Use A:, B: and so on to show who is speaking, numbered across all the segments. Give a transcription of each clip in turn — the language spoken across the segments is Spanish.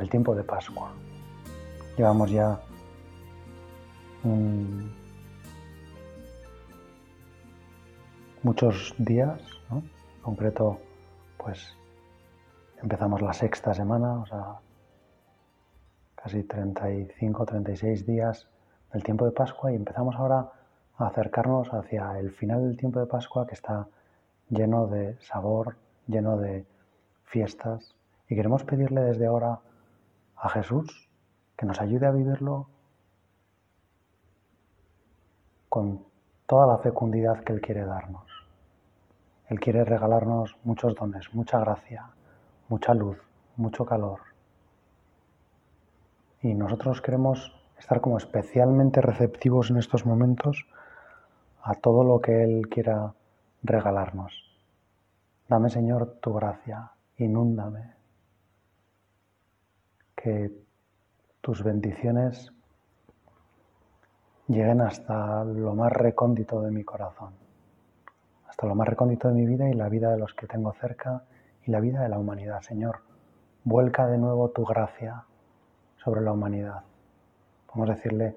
A: el tiempo de Pascua. Llevamos ya muchos días, ¿no? en concreto, pues empezamos la sexta semana, o sea, casi 35, 36 días del tiempo de Pascua y empezamos ahora a acercarnos hacia el final del tiempo de Pascua que está lleno de sabor, lleno de fiestas y queremos pedirle desde ahora a Jesús, que nos ayude a vivirlo con toda la fecundidad que Él quiere darnos. Él quiere regalarnos muchos dones, mucha gracia, mucha luz, mucho calor. Y nosotros queremos estar como especialmente receptivos en estos momentos a todo lo que Él quiera regalarnos. Dame, Señor, tu gracia, inúndame, que tus bendiciones lleguen hasta lo más recóndito de mi corazón, hasta lo más recóndito de mi vida y la vida de los que tengo cerca y la vida de la humanidad. Señor, vuelca de nuevo tu gracia sobre la humanidad. Vamos a decirle,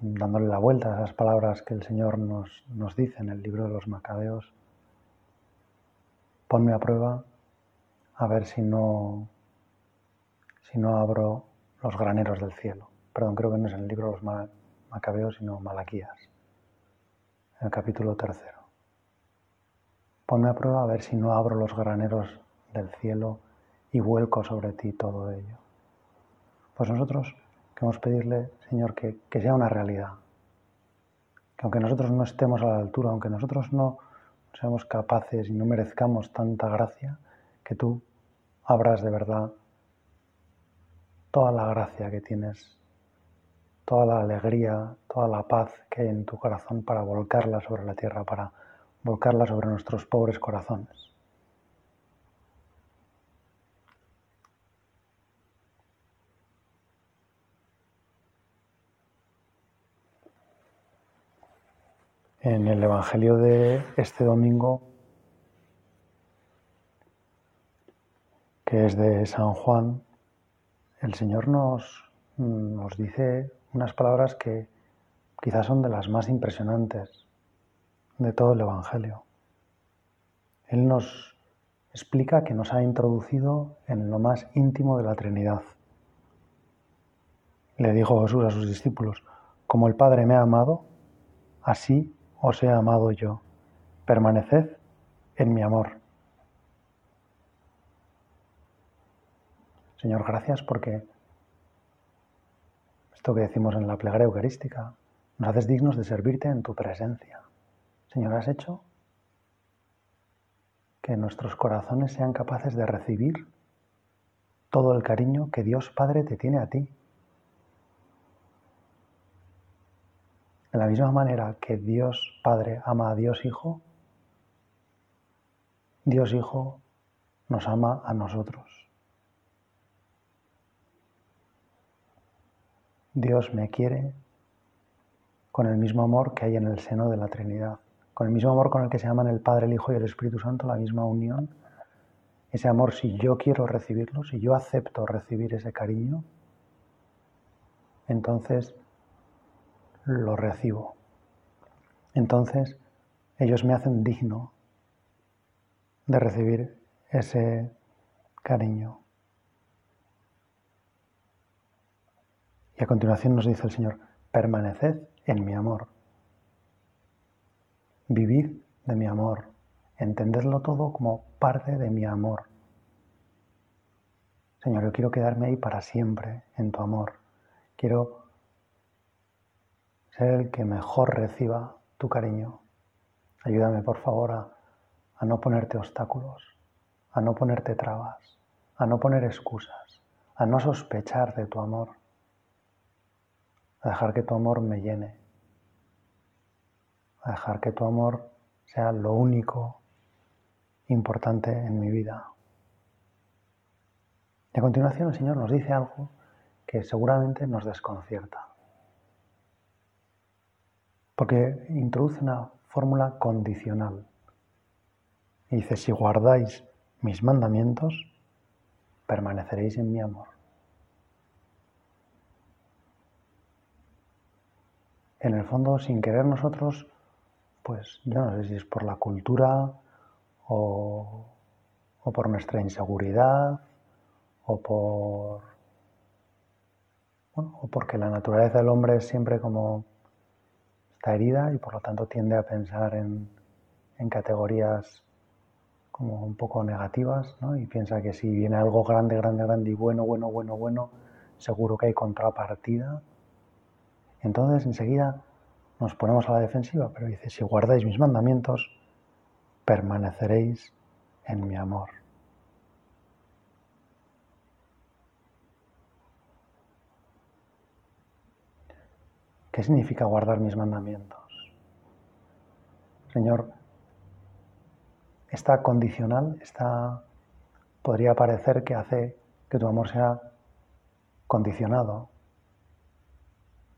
A: dándole la vuelta a esas palabras que el Señor nos, nos dice en el libro de los Macabeos, ponme a prueba a ver si no si no abro los graneros del cielo. Perdón, creo que no es en el libro los Macabeos, sino Malaquías, en el capítulo tercero. Ponme a prueba a ver si no abro los graneros del cielo y vuelco sobre ti todo ello. Pues nosotros queremos pedirle, Señor, que, que sea una realidad. Que aunque nosotros no estemos a la altura, aunque nosotros no seamos capaces y no merezcamos tanta gracia, que tú abras de verdad toda la gracia que tienes, toda la alegría, toda la paz que hay en tu corazón para volcarla sobre la tierra, para volcarla sobre nuestros pobres corazones. En el Evangelio de este domingo, que es de San Juan, el Señor nos, nos dice unas palabras que quizás son de las más impresionantes de todo el Evangelio. Él nos explica que nos ha introducido en lo más íntimo de la Trinidad. Le dijo Jesús a sus discípulos, como el Padre me ha amado, así os he amado yo. Permaneced en mi amor. Señor, gracias porque esto que decimos en la plegaria eucarística, nos haces dignos de servirte en tu presencia. Señor, has hecho que nuestros corazones sean capaces de recibir todo el cariño que Dios Padre te tiene a ti. De la misma manera que Dios Padre ama a Dios Hijo, Dios Hijo nos ama a nosotros. Dios me quiere con el mismo amor que hay en el seno de la Trinidad, con el mismo amor con el que se aman el Padre, el Hijo y el Espíritu Santo, la misma unión. Ese amor, si yo quiero recibirlo, si yo acepto recibir ese cariño, entonces lo recibo. Entonces ellos me hacen digno de recibir ese cariño. Y a continuación nos dice el Señor, permaneced en mi amor. Vivid de mi amor. Entendedlo todo como parte de mi amor. Señor, yo quiero quedarme ahí para siempre en tu amor. Quiero ser el que mejor reciba tu cariño. Ayúdame, por favor, a, no ponerte obstáculos, a no ponerte trabas, a no poner excusas, a no sospechar de tu amor a dejar que tu amor me llene, a dejar que tu amor sea lo único importante en mi vida. Y a continuación el Señor nos dice algo que seguramente nos desconcierta, porque introduce una fórmula condicional. Y dice, si guardáis mis mandamientos, permaneceréis en mi amor. en el fondo, sin querer nosotros, pues yo no sé si es por la cultura o, por nuestra inseguridad o por... o porque la naturaleza del hombre es siempre como está herida y por lo tanto tiende a pensar en, categorías como un poco negativas y piensa que si viene algo grande, grande, grande y bueno, bueno, bueno, bueno, seguro que hay contrapartida. Entonces enseguida nos ponemos a la defensiva, pero dice, si guardáis mis mandamientos, permaneceréis en mi amor. ¿Qué significa guardar mis mandamientos? Señor, está condicional, está podría parecer que hace que tu amor sea condicionado,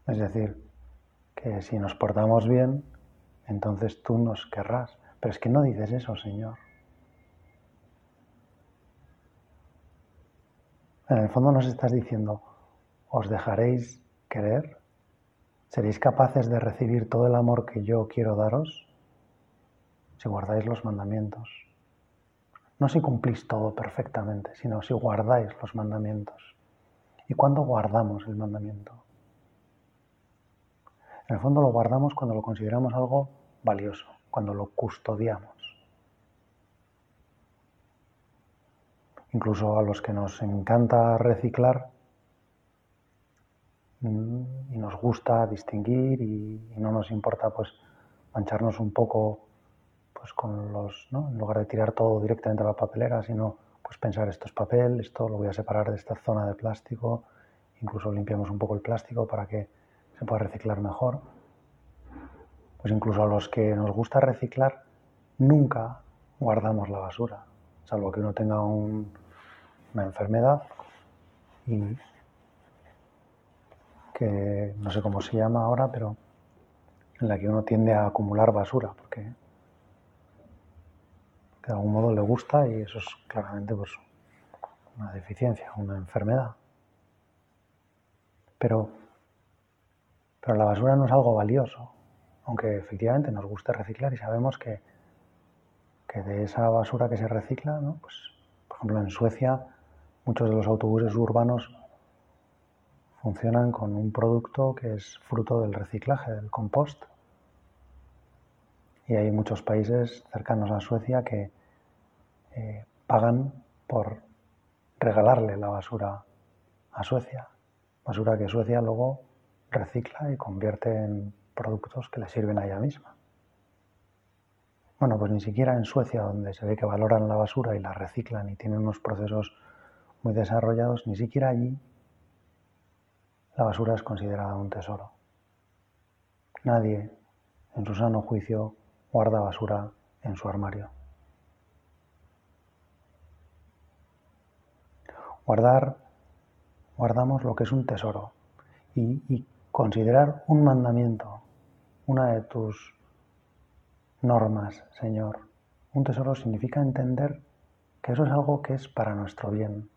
A: es decir, que si nos portamos bien, entonces tú nos querrás. Pero es que no dices eso, Señor. En el fondo nos estás diciendo, ¿os dejaréis querer? ¿Seréis capaces de recibir todo el amor que yo quiero daros? Si guardáis los mandamientos. No si cumplís todo perfectamente, sino si guardáis los mandamientos. ¿Y cuándo guardamos el mandamiento? En el fondo lo guardamos cuando lo consideramos algo valioso, cuando lo custodiamos. Incluso a los que nos encanta reciclar mm, y nos gusta distinguir y, no nos importa pues mancharnos un poco pues con los ¿no? en lugar de tirar todo directamente a la papelera sino pues pensar esto es papel esto lo voy a separar de esta zona de plástico incluso limpiamos un poco el plástico para que se puede reciclar mejor. Pues incluso a los que nos gusta reciclar, nunca guardamos la basura, salvo que uno tenga una enfermedad que no sé cómo se llama ahora, pero en la que uno tiende a acumular basura, porque de algún modo le gusta y eso es claramente pues, una deficiencia, una enfermedad. Pero pero la basura no es algo valioso, aunque efectivamente nos gusta reciclar y sabemos que, que de esa basura que se recicla, pues, por ejemplo en Suecia muchos de los autobuses urbanos funcionan con un producto que es fruto del reciclaje, del compost. Y hay muchos países cercanos a Suecia que eh, pagan por regalarle la basura a Suecia. Basura que Suecia luego recicla y convierte en productos que le sirven a ella misma. Bueno, pues ni siquiera en Suecia, donde se ve que valoran la basura y la reciclan y tienen unos procesos muy desarrollados, ni siquiera allí la basura es considerada un tesoro. Nadie, en su sano juicio, guarda basura en su armario. Guardar, guardamos lo que es un tesoro. Y, y considerar un mandamiento, una de tus normas, Señor. Un tesoro significa entender que eso es algo que es para nuestro bien,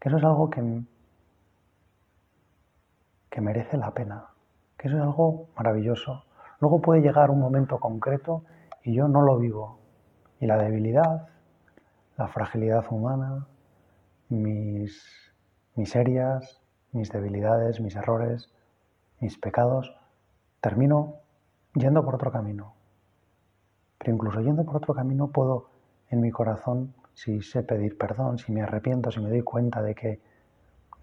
A: que eso es algo que, que merece la pena, que eso es algo maravilloso. Luego puede llegar un momento concreto y yo no lo vivo. Y la debilidad, la fragilidad humana, mis miserias, mis debilidades, mis errores, mis pecados, termino yendo por otro camino. Pero incluso yendo por otro camino puedo en mi corazón, si sé pedir perdón, si me arrepiento, si me doy cuenta de que,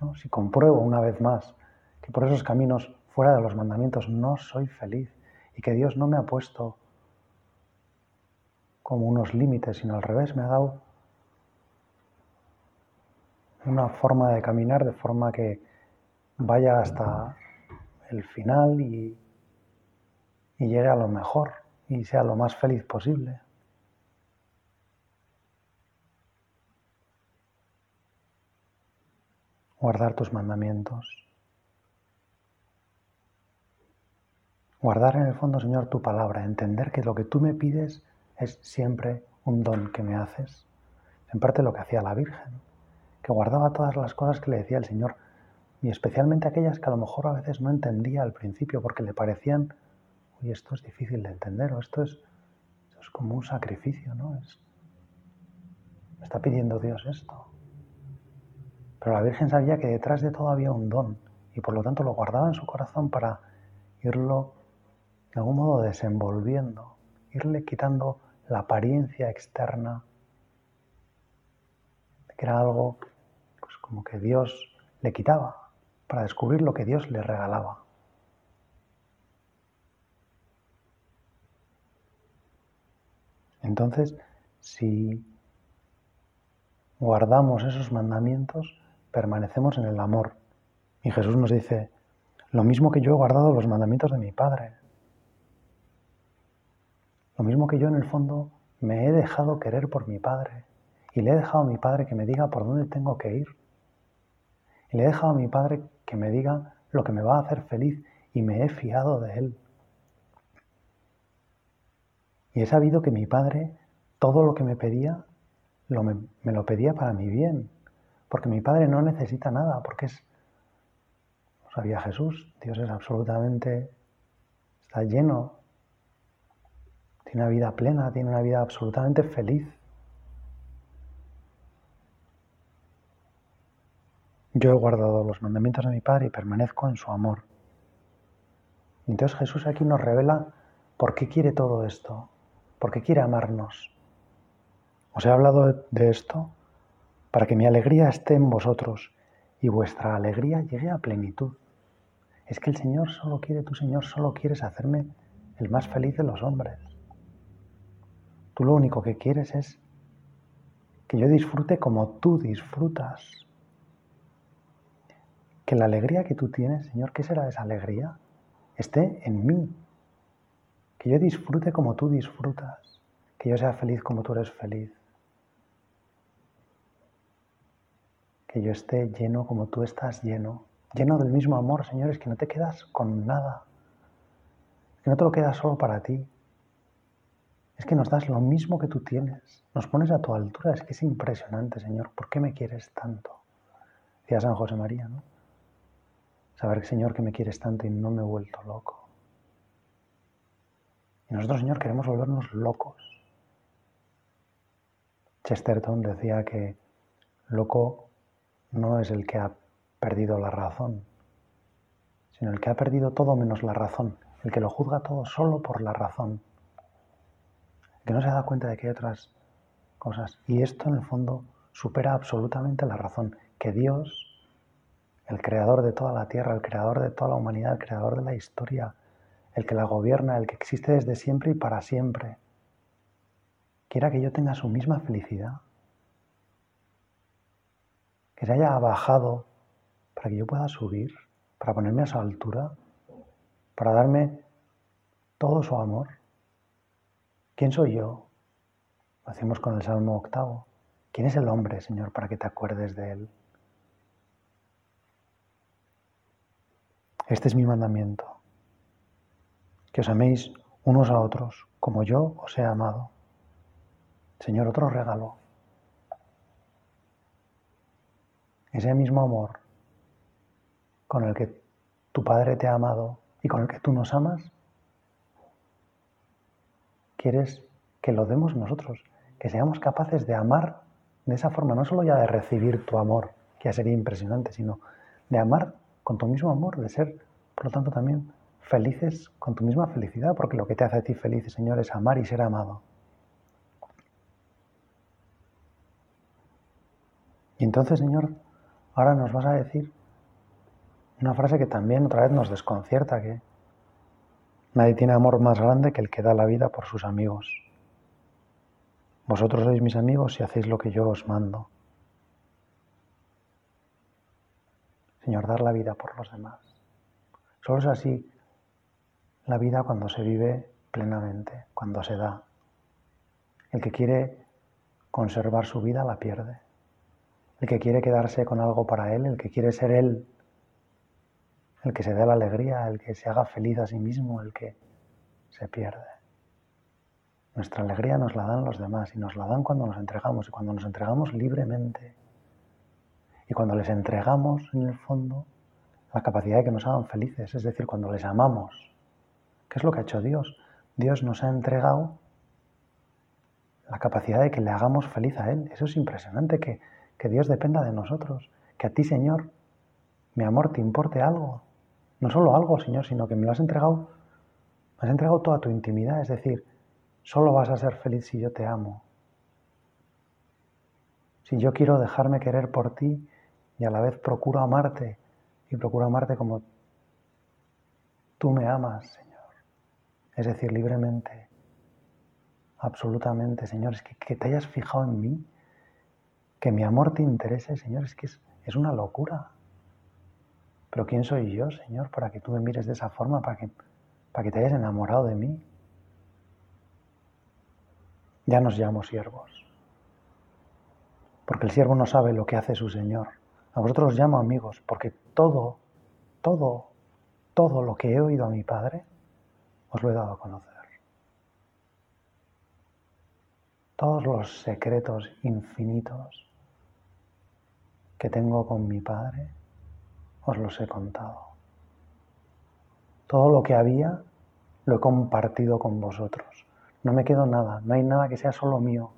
A: ¿no? si compruebo una vez más que por esos caminos fuera de los mandamientos no soy feliz y que Dios no me ha puesto como unos límites, sino al revés, me ha dado una forma de caminar de forma que vaya hasta el final y, y llegue a lo mejor y sea lo más feliz posible. Guardar tus mandamientos. Guardar en el fondo, Señor, tu palabra. Entender que lo que tú me pides es siempre un don que me haces. En parte lo que hacía la Virgen, que guardaba todas las cosas que le decía el Señor y especialmente aquellas que a lo mejor a veces no entendía al principio porque le parecían, uy, esto es difícil de entender o esto es, es como un sacrificio, ¿no? Es, está pidiendo Dios esto. Pero la Virgen sabía que detrás de todo había un don y por lo tanto lo guardaba en su corazón para irlo de algún modo desenvolviendo, irle quitando la apariencia externa que era algo pues, como que Dios le quitaba para descubrir lo que Dios le regalaba. Entonces, si guardamos esos mandamientos, permanecemos en el amor. Y Jesús nos dice, lo mismo que yo he guardado los mandamientos de mi Padre, lo mismo que yo en el fondo me he dejado querer por mi Padre y le he dejado a mi Padre que me diga por dónde tengo que ir le he dejado a mi padre que me diga lo que me va a hacer feliz y me he fiado de él. Y he sabido que mi padre todo lo que me pedía me, lo pedía para mi bien, porque mi padre no necesita nada, porque es, sabía Jesús, Dios es absolutamente, está lleno, tiene una vida plena, tiene una vida absolutamente feliz. Yo he guardado los mandamientos de mi Padre y permanezco en su amor. Entonces Jesús aquí nos revela por qué quiere todo esto, por qué quiere amarnos. Os he hablado de esto para que mi alegría esté en vosotros y vuestra alegría llegue a plenitud. Es que el Señor solo quiere, tú Señor solo quieres hacerme el más feliz de los hombres. Tú lo único que quieres es que yo disfrute como tú disfrutas que la alegría que tú tienes, Señor, ¿qué será esa alegría? Esté en mí. Que yo disfrute como tú disfrutas. Que yo sea feliz como tú eres feliz. Que yo esté lleno como tú estás lleno. Lleno del mismo amor, Señor, es que no te quedas con nada. Que no te lo quedas solo para ti. Es que nos das lo mismo que tú tienes. Nos pones a tu altura. Es que es impresionante, Señor. ¿Por qué me quieres tanto? Decía San José María, ¿no? Saber, Señor, que me quieres tanto y no me he vuelto loco. Y nosotros, Señor, queremos volvernos locos. Chesterton decía que loco no es el que ha perdido la razón, sino el que ha perdido todo menos la razón, el que lo juzga todo solo por la razón, el que no se da cuenta de que hay otras cosas. Y esto en el fondo supera absolutamente la razón, que Dios el creador de toda la tierra, el creador de toda la humanidad, el creador de la historia, el que la gobierna, el que existe desde siempre y para siempre, quiera que yo tenga su misma felicidad, que se haya bajado para que yo pueda subir, para ponerme a su altura, para darme todo su amor. ¿Quién soy yo? Lo hacemos con el Salmo octavo. ¿Quién es el hombre, Señor, para que te acuerdes de él? Este es mi mandamiento, que os améis unos a otros como yo os he amado. Señor, otro regalo. Ese mismo amor con el que tu Padre te ha amado y con el que tú nos amas, quieres que lo demos nosotros, que seamos capaces de amar de esa forma, no solo ya de recibir tu amor, que ya sería impresionante, sino de amar con tu mismo amor, de ser, por lo tanto, también felices con tu misma felicidad, porque lo que te hace a ti feliz, Señor, es amar y ser amado. Y entonces, Señor, ahora nos vas a decir una frase que también otra vez nos desconcierta, que nadie tiene amor más grande que el que da la vida por sus amigos. Vosotros sois mis amigos y hacéis lo que yo os mando. Señor, dar la vida por los demás. Solo es así la vida cuando se vive plenamente, cuando se da. El que quiere conservar su vida la pierde. El que quiere quedarse con algo para él, el que quiere ser él, el que se dé la alegría, el que se haga feliz a sí mismo, el que se pierde. Nuestra alegría nos la dan los demás y nos la dan cuando nos entregamos y cuando nos entregamos libremente. Y cuando les entregamos, en el fondo, la capacidad de que nos hagan felices, es decir, cuando les amamos, ¿qué es lo que ha hecho Dios? Dios nos ha entregado la capacidad de que le hagamos feliz a Él. Eso es impresionante, que, Dios dependa de nosotros, que a ti, Señor, mi amor, te importe algo. No solo algo, Señor, sino que me lo has entregado, me has entregado toda tu intimidad, es decir, solo vas a ser feliz si yo te amo. Si yo quiero dejarme querer por ti, y a la vez procuro amarte y procuro amarte como tú me amas, Señor. Es decir, libremente, absolutamente, Señor. Es que, te hayas fijado en mí, que mi amor te interese, Señor, es que es, una locura. Pero ¿quién soy yo, Señor, para que tú me mires de esa forma, para que, para que te hayas enamorado de mí? Ya nos llamo siervos, porque el siervo no sabe lo que hace su Señor. A vosotros os llamo amigos, porque todo, todo, todo lo que he oído a mi Padre, os lo he dado a conocer. Todos los secretos infinitos que tengo con mi Padre, os los he contado. Todo lo que había, lo he compartido con vosotros. No me quedo nada, no hay nada que sea solo mío.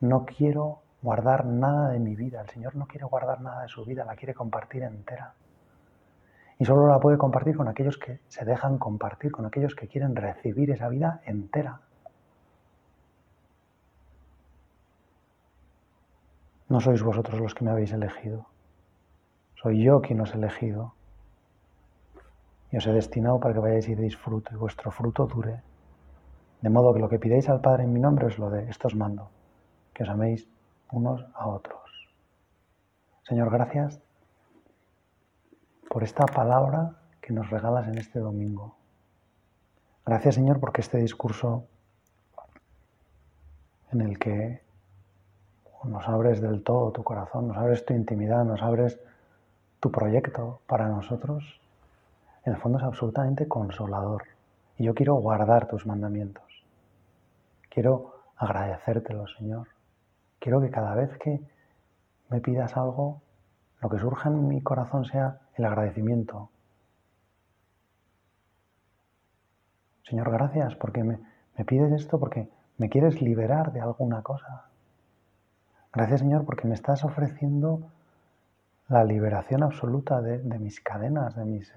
A: No quiero guardar nada de mi vida. El Señor no quiere guardar nada de su vida, la quiere compartir entera. Y solo la puede compartir con aquellos que se dejan compartir, con aquellos que quieren recibir esa vida entera. No sois vosotros los que me habéis elegido. Soy yo quien os he elegido. Y os he destinado para que vayáis y deis fruto, y vuestro fruto dure. De modo que lo que pidáis al Padre en mi nombre es lo de, Esto os mando. Que os améis unos a otros. Señor, gracias por esta palabra que nos regalas en este domingo. Gracias, Señor, porque este discurso en el que nos abres del todo tu corazón, nos abres tu intimidad, nos abres tu proyecto para nosotros, en el fondo es absolutamente consolador. Y yo quiero guardar tus mandamientos. Quiero agradecértelo, Señor. Quiero que cada vez que me pidas algo, lo que surja en mi corazón sea el agradecimiento. Señor, gracias porque me, pides esto, porque me quieres liberar de alguna cosa. Gracias Señor porque me estás ofreciendo la liberación absoluta de, de, mis cadenas, de, mis,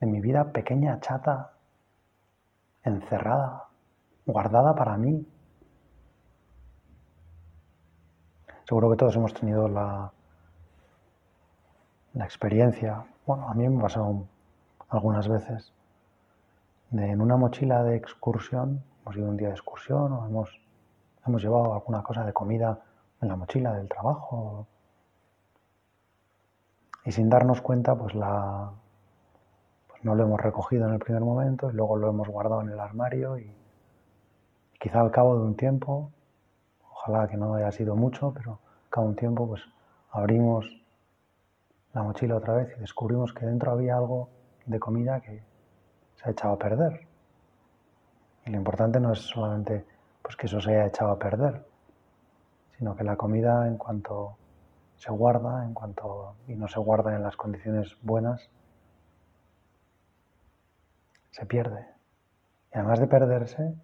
A: de mi vida pequeña, chata, encerrada, guardada para mí. Seguro que todos hemos tenido la, la experiencia, bueno, a mí me ha pasado algunas veces, de en una mochila de excursión, hemos ido un día de excursión o hemos, hemos llevado alguna cosa de comida en la mochila del trabajo. Y sin darnos cuenta, pues la pues no lo hemos recogido en el primer momento y luego lo hemos guardado en el armario y quizá al cabo de un tiempo Ojalá que no haya sido mucho, pero cada un tiempo pues abrimos la mochila otra vez y descubrimos que dentro había algo de comida que se ha echado a perder. Y lo importante no es solamente pues que eso se haya echado a perder, sino que la comida en cuanto se guarda, en cuanto y no se guarda en las condiciones buenas, se pierde. Y además de perderse,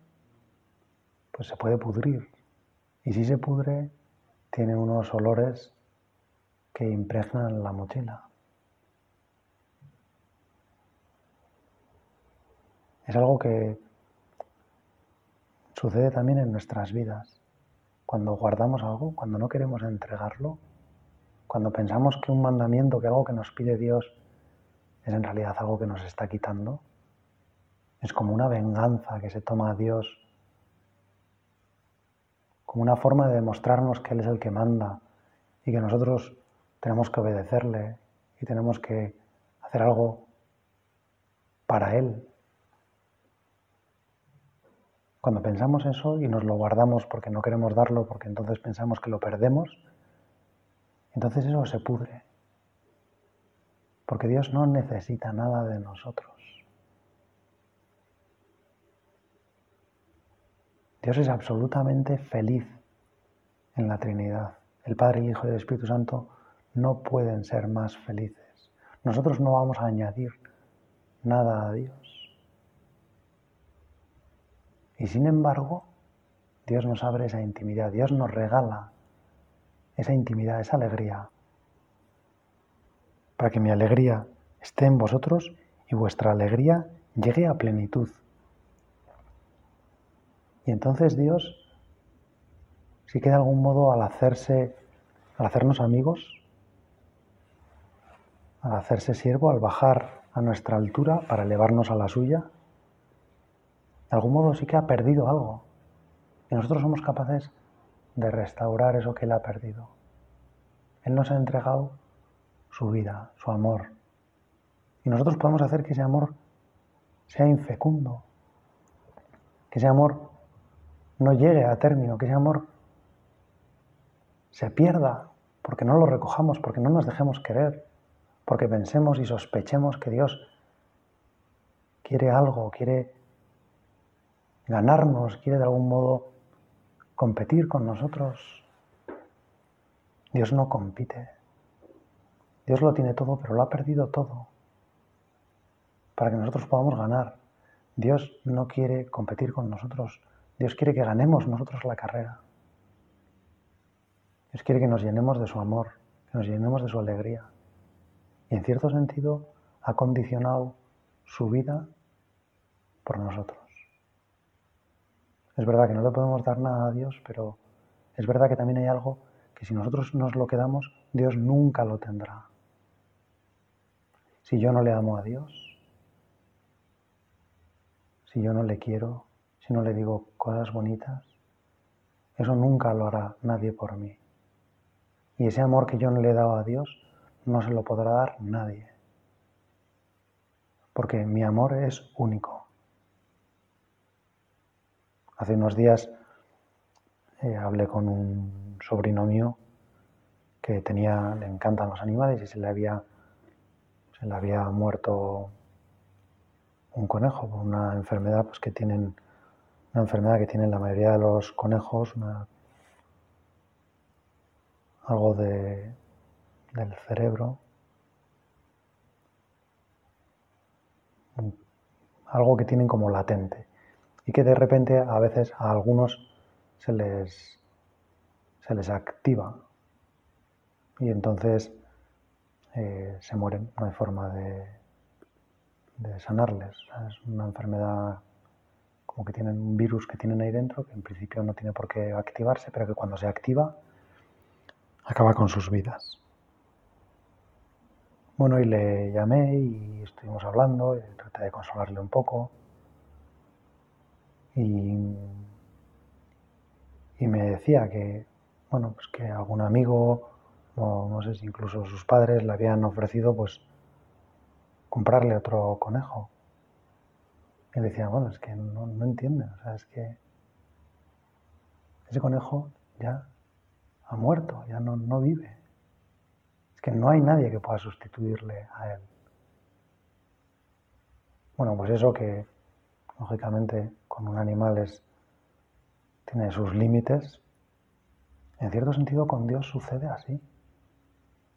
A: pues se puede pudrir. Y si se pudre, tiene unos olores que impregnan la mochila. Es algo que sucede también en nuestras vidas. Cuando guardamos algo, cuando no queremos entregarlo, cuando pensamos que un mandamiento, que algo que nos pide Dios, es en realidad algo que nos está quitando, es como una venganza que se toma a Dios como una forma de demostrarnos que Él es el que manda y que nosotros tenemos que obedecerle y tenemos que hacer algo para Él. Cuando pensamos eso y nos lo guardamos porque no queremos darlo, porque entonces pensamos que lo perdemos, entonces eso se pudre. Porque Dios no necesita nada de nosotros. Dios es absolutamente feliz en la Trinidad. El Padre, el Hijo y el Espíritu Santo no pueden ser más felices. Nosotros no vamos a añadir nada a Dios. Y sin embargo, Dios nos abre esa intimidad, Dios nos regala esa intimidad, esa alegría, para que mi alegría esté en vosotros y vuestra alegría llegue a plenitud. Y entonces Dios, sí que de algún modo al hacerse, hacernos amigos, al hacerse siervo, al bajar a nuestra altura para elevarnos a la suya, de algún modo sí que ha perdido algo. Y nosotros somos capaces de restaurar eso que Él ha perdido. Él nos ha entregado su vida, su amor. Y nosotros podemos hacer que ese amor sea infecundo, que ese amor no llegue a término, que ese amor se pierda porque no lo recojamos, porque no nos dejemos querer, porque pensemos y sospechemos que Dios quiere algo, quiere ganarnos, quiere de algún modo competir con nosotros. Dios no compite. Dios lo tiene todo, pero lo ha perdido todo para que nosotros podamos ganar. Dios no quiere competir con nosotros. Dios quiere que ganemos nosotros la carrera. Dios quiere que nos llenemos de su amor, que nos llenemos de su alegría. Y en cierto sentido ha condicionado su vida por nosotros. Es verdad que no le podemos dar nada a Dios, pero es verdad que también hay algo que si nosotros nos lo quedamos, Dios nunca lo tendrá. Si yo no le amo a Dios, si yo no le quiero, no le digo cosas bonitas, eso nunca lo hará nadie por mí. Y ese amor que yo le he dado a Dios no se lo podrá dar nadie. Porque mi amor es único. Hace unos días eh, hablé con un sobrino mío que tenía, le encantan los animales y se le había, se le había muerto un conejo por una enfermedad pues, que tienen una enfermedad que tienen la mayoría de los conejos, algo de, del cerebro, algo que tienen como latente y que de repente a veces a algunos se les, se les activa y entonces eh, se mueren, no hay forma de, de sanarles. Es una enfermedad como que tienen un virus que tienen ahí dentro, que en principio no tiene por qué activarse, pero que cuando se activa acaba con sus vidas. Bueno, y le llamé y estuvimos hablando, traté de consolarle un poco. Y, me decía que, bueno, pues que algún amigo, o no sé si incluso sus padres, le habían ofrecido pues comprarle otro conejo y decía, bueno, es que no, no entiende, o sea, es que ese conejo ya ha muerto, ya no, no vive. Es que no hay nadie que pueda sustituirle a él. Bueno, pues eso que lógicamente con un animal es, tiene sus límites, en cierto sentido con Dios sucede así.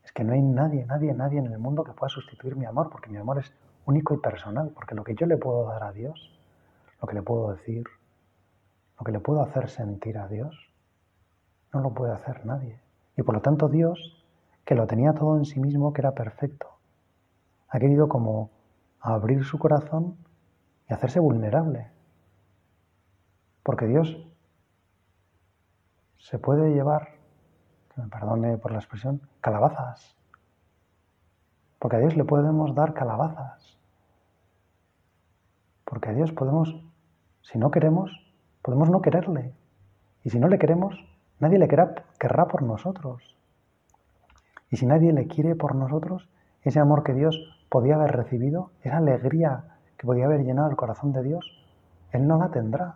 A: Es que no hay nadie, nadie, nadie en el mundo que pueda sustituir mi amor, porque mi amor es único y personal, porque lo que yo le puedo dar a Dios, lo que le puedo decir, lo que le puedo hacer sentir a Dios, no lo puede hacer nadie. Y por lo tanto Dios, que lo tenía todo en sí mismo, que era perfecto, ha querido como abrir su corazón y hacerse vulnerable. Porque Dios se puede llevar, que me perdone por la expresión, calabazas. Porque a Dios le podemos dar calabazas. Porque a Dios podemos, si no queremos, podemos no quererle. Y si no le queremos, nadie le querrá por nosotros. Y si nadie le quiere por nosotros, ese amor que Dios podía haber recibido, esa alegría que podía haber llenado el corazón de Dios, Él no la tendrá.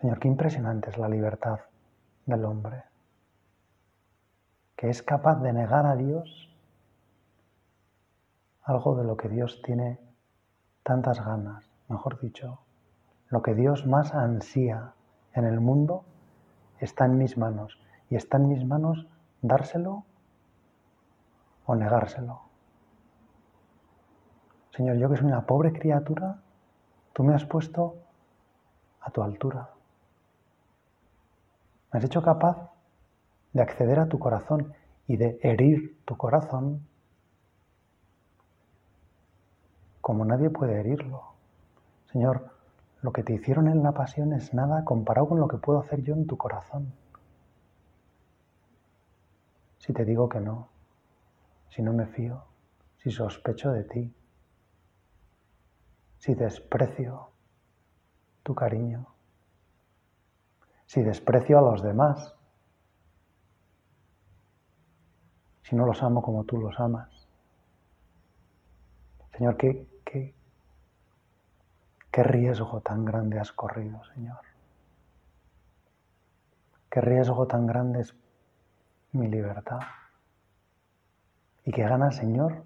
A: Señor, qué impresionante es la libertad del hombre, que es capaz de negar a Dios algo de lo que Dios tiene tantas ganas, mejor dicho, lo que Dios más ansía en el mundo está en mis manos y está en mis manos dárselo o negárselo. Señor, yo que soy una pobre criatura, tú me has puesto a tu altura. Me has hecho capaz de acceder a tu corazón y de herir tu corazón como nadie puede herirlo. Señor, lo que te hicieron en la pasión es nada comparado con lo que puedo hacer yo en tu corazón. Si te digo que no, si no me fío, si sospecho de ti, si desprecio tu cariño, si desprecio a los demás, si no los amo como tú los amas. Señor, ¿qué, ¿Qué, riesgo tan grande has corrido, Señor? ¿Qué riesgo tan grande es mi libertad? Y qué ganas, Señor,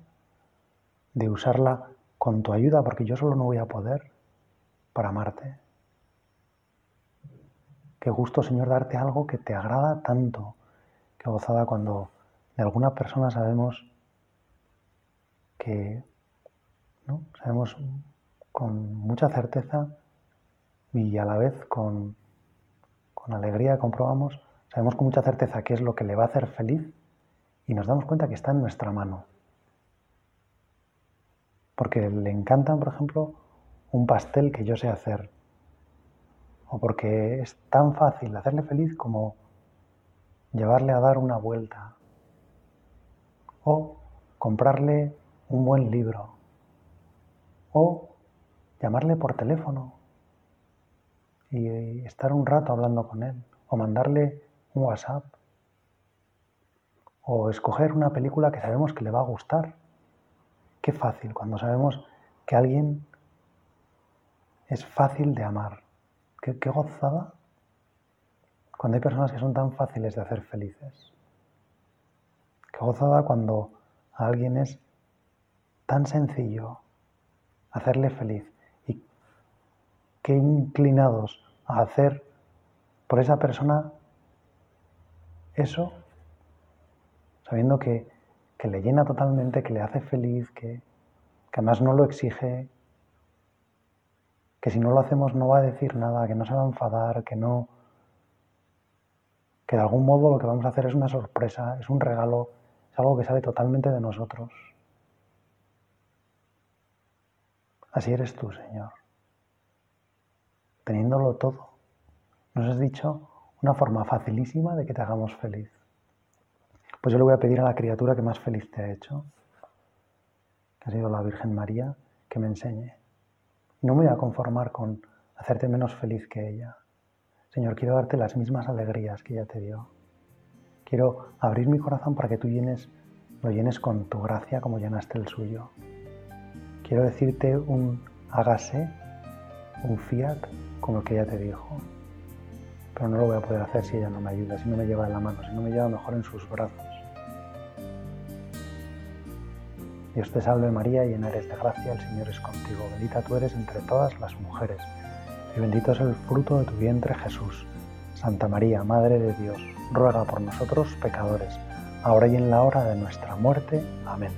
A: de usarla con tu ayuda, porque yo solo no voy a poder para amarte. Qué gusto, Señor, darte algo que te agrada tanto. Qué gozada cuando de alguna persona sabemos que Sabemos con mucha certeza y a la vez con, con alegría comprobamos, sabemos con mucha certeza qué es lo que le va a hacer feliz y nos damos cuenta que está en nuestra mano. Porque le encantan, por ejemplo, un pastel que yo sé hacer. O porque es tan fácil hacerle feliz como llevarle a dar una vuelta. O comprarle un buen libro o llamarle por teléfono y eh, estar un rato hablando con él o mandarle un WhatsApp o escoger una película que sabemos que le va a gustar. Qué fácil cuando sabemos que alguien es fácil de amar. Qué, gozada cuando hay personas que son tan fáciles de hacer felices. Qué gozada cuando alguien es tan sencillo hacerle feliz y qué inclinados a hacer por esa persona eso, sabiendo que, le llena totalmente, que le hace feliz, que, que además no lo exige, que si no lo hacemos no va a decir nada, que no se va a enfadar, que no que de algún modo lo que vamos a hacer es una sorpresa, es un regalo, es algo que sale totalmente de nosotros. Así eres tú, Señor. Teniéndolo todo, nos has dicho una forma facilísima de que te hagamos feliz. Pues yo le voy a pedir a la criatura que más feliz te ha hecho, que ha sido la Virgen María, que me enseñe. No me voy a conformar con hacerte menos feliz que ella. Señor, quiero darte las mismas alegrías que ella te dio. Quiero abrir mi corazón para que tú lo llenes con tu gracia como llenaste el suyo quiero decirte un hágase, un fiat, con lo que ella te dijo. Pero no lo voy a poder hacer si ella no me ayuda, si no me lleva de la mano, si no me lleva mejor en sus brazos. Dios te salve María, llena eres de gracia, el Señor es contigo. Bendita tú eres entre todas las mujeres, y bendito es el fruto de tu vientre Jesús. Santa María, Madre de Dios, ruega por nosotros pecadores, ahora y en la hora de nuestra muerte. Amén.